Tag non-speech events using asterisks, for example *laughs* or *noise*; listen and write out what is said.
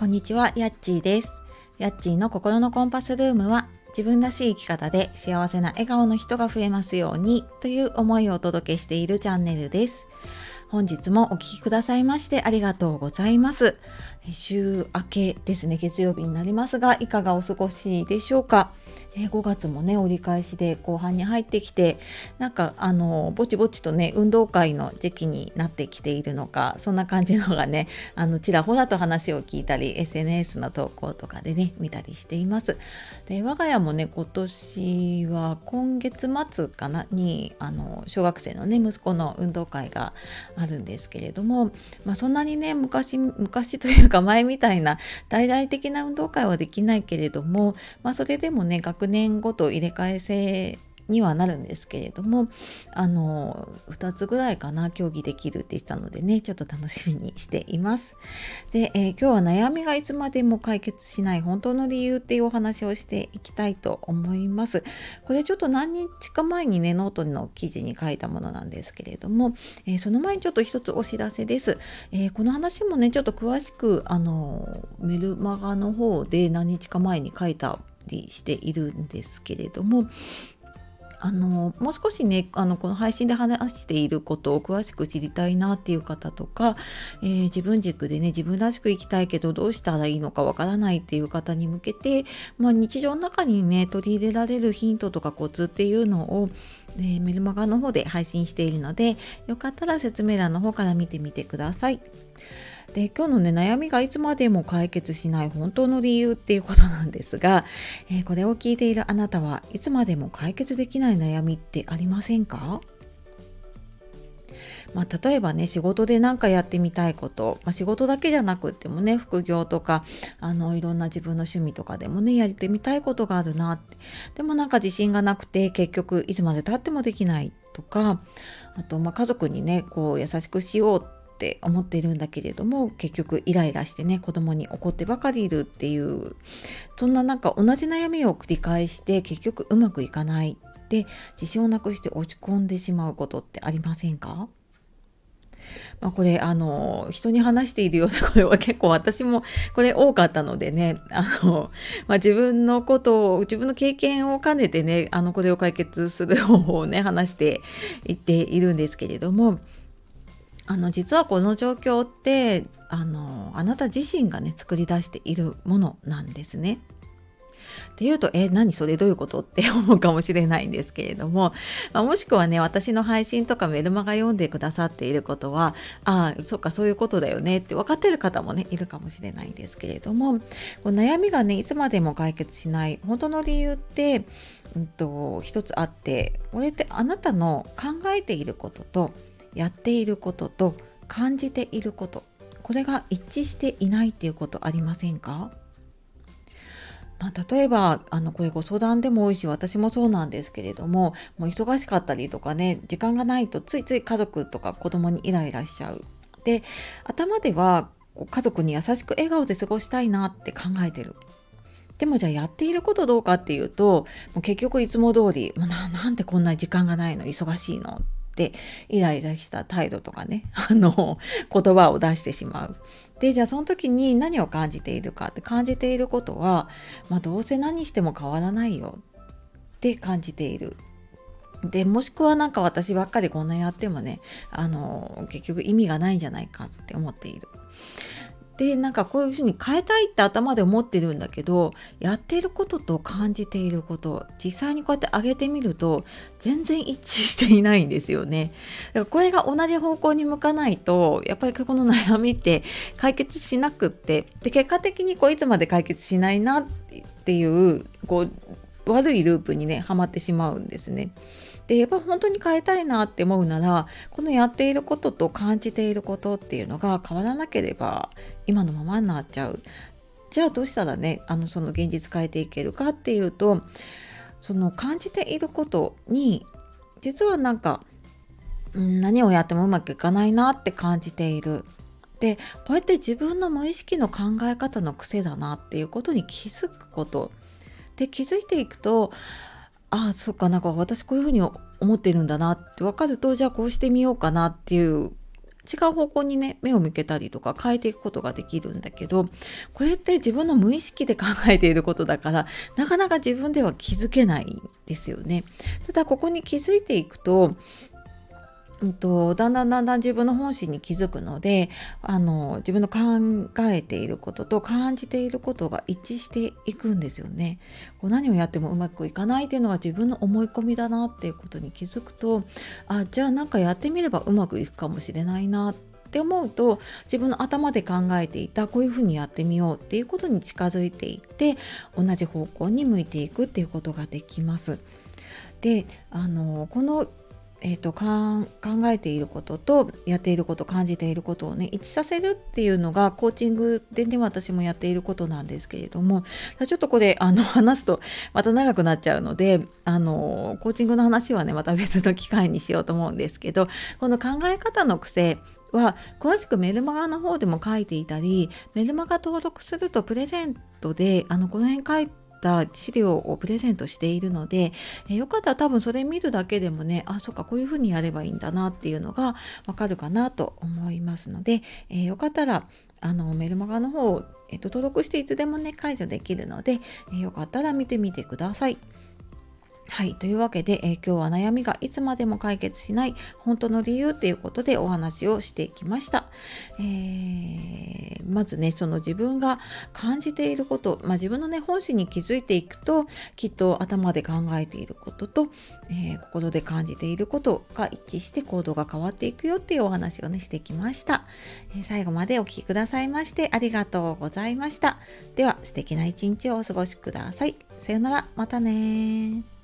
こんにちは、やっちーです。やっちーの心のコンパスルームは自分らしい生き方で幸せな笑顔の人が増えますようにという思いをお届けしているチャンネルです。本日もお聴きくださいましてありがとうございます。週明けですね、月曜日になりますが、いかがお過ごしでしょうか？え5月もね折り返しで後半に入ってきてなんかあのぼちぼちとね運動会の時期になってきているのかそんな感じのがねあのちらほらと話を聞いたり SNS の投稿とかでね見たりしています。で我が家もね今年は今月末かなにあの小学生のね息子の運動会があるんですけれども、まあ、そんなにね昔昔というか前みたいな大々的な運動会はできないけれども、まあ、それでもね学学年ごと入れ替え制にはなるんですけれどもあの2つぐらいかな競技できるって言ってたのでねちょっと楽しみにしています。で、えー、今日は悩みがいつまでも解決しない本当の理由っていうお話をしていきたいと思います。これちょっと何日か前にねノートの記事に書いたものなんですけれども、えー、その前にちょっと一つお知らせです。えー、この話もねちょっと詳しくあのメルマガの方で何日か前に書いたりしているんですけれどもあのもう少しねあのこの配信で話していることを詳しく知りたいなっていう方とか、えー、自分軸でね自分らしく生きたいけどどうしたらいいのかわからないっていう方に向けて、まあ、日常の中にね取り入れられるヒントとかコツっていうのをえー、メルマガの方で配信しているのでよかったら説明欄の方から見てみてください。で今日のね悩みがいつまでも解決しない本当の理由っていうことなんですが、えー、これを聞いているあなたはいつまでも解決できない悩みってありませんか？まあ、例えばね仕事で何かやってみたいこと、まあ、仕事だけじゃなくってもね副業とかあのいろんな自分の趣味とかでもねやってみたいことがあるなって。でもなんか自信がなくて結局いつまでたってもできないとかあとまあ家族にねこう優しくしようってって思っているんだけれども結局イライラしてね子供に怒ってばかりいるっていうそんななんか同じ悩みを繰り返して結局うまくいかないで自信をなくして落ち込んでしまうことってありませんか？まあ、これあの人に話しているような声は結構私もこれ多かったのでねあの、まあ、自分のことを自分の経験を兼ねてねあのこれを解決する方法をね話していっているんですけれどもあの実はこの状況ってあのあなた自身がね作り出しているものなんですね。っていうと、え、何それどういうこと？って *laughs* 思うかもしれないんですけれども、まあ、もしくはね、私の配信とかメルマガ読んでくださっていることは、ああ、そっか、そういうことだよねって分かってる方もね、いるかもしれないんですけれども、こう悩みがね、いつまでも解決しない、本当の理由って、うんと、一つあって、これってあなたの考えていることと、やっていることと感じていることこれが一致していないっていうことありませんか？まあ、例えばあのこれご相談でも多いし私もそうなんですけれどももう忙しかったりとかね時間がないとついつい家族とか子供にイライラしちゃう。で頭では家族に優しく笑顔で過ごしたいなって考えてる。でもじゃあやっていることどうかっていうともう結局いつも通りななんでこんな時間がないの？忙しいの？ってイライラした態度とかね *laughs* あの言葉を出してしまう。でじゃあその時に何を感じているかって感じていることは、まあ、どうせ何しても変わらないよって感じている。でもしくはなんか私ばっかりこんなやってもねあの結局意味がないんじゃないかって思っている。でなんかこういうふうに変えたいって頭で思ってるんだけどやってることと感じていること実際にこうやって上げてみると全然一致していないんですよね。だからこれが同じ方向に向かないとやっぱりこの悩みって解決しなくってで結果的にこういつまで解決しないなっていうこう悪いループにねはまってしまうんですね。でやっぱ本当に変えたいなって思うならこのやっていることと感じていることっていうのが変わらなければ今のままになっちゃう。じゃあどうしたらねあのその現実変えていけるかっていうとその感じていることに実はなんか、何をやってもうまくいかないなって感じている。でこうやって自分の無意識の考え方の癖だなっていうことに気づくことで気づいていくとああそっかなんか私こういうふうに思ってるんだなって分かるとじゃあこうしてみようかなっていう違う方向にね目を向けたりとか変えていくことができるんだけどこれって自分の無意識で考えていることだからなかなか自分では気づけないんですよね。ただここに気づいていくとうんと、だんだんだんだん自分の本心に気づくのであの自分の考えていることと感じていることが一致していくんですよね。こう何をやってもうまくいかないっていうのが自分の思い込みだなっていうことに気づくとあじゃあなんかやってみればうまくいくかもしれないなって思うと自分の頭で考えていたこういうふうにやってみようっていうことに近づいていって同じ方向に向いていくっていうことができます。であのこのえーと、考えていることとやっていること感じていることをね一致させるっていうのがコーチングでね私もやっていることなんですけれどもちょっとこれあの話すとまた長くなっちゃうのであのコーチングの話はねまた別の機会にしようと思うんですけどこの考え方の癖は詳しくメルマガの方でも書いていたりメルマガ登録するとプレゼントであのこの辺書いてった資料をプレゼントしているので、えよかったら多分それ見るだけでもねあそっかこういうふうにやればいいんだなっていうのがわかるかなと思いますので、え、よかったらあのメルマガの方、えー、と登録していつでもね解除できるので、え、よかったら見てみてください。はい。というわけで、えー、今日は悩みがいつまでも解決しない本当の理由ということでお話をしてきました。えー、まずね、その自分が感じていること、まあ、自分のね、本心に気づいていくと、きっと頭で考えていることと、えー、心で感じていることが一致して行動が変わっていくよっていうお話をね、してきました。え最後までお聴きくださいましてありがとうございました。では、素敵な一日をお過ごしください。さよなら、またね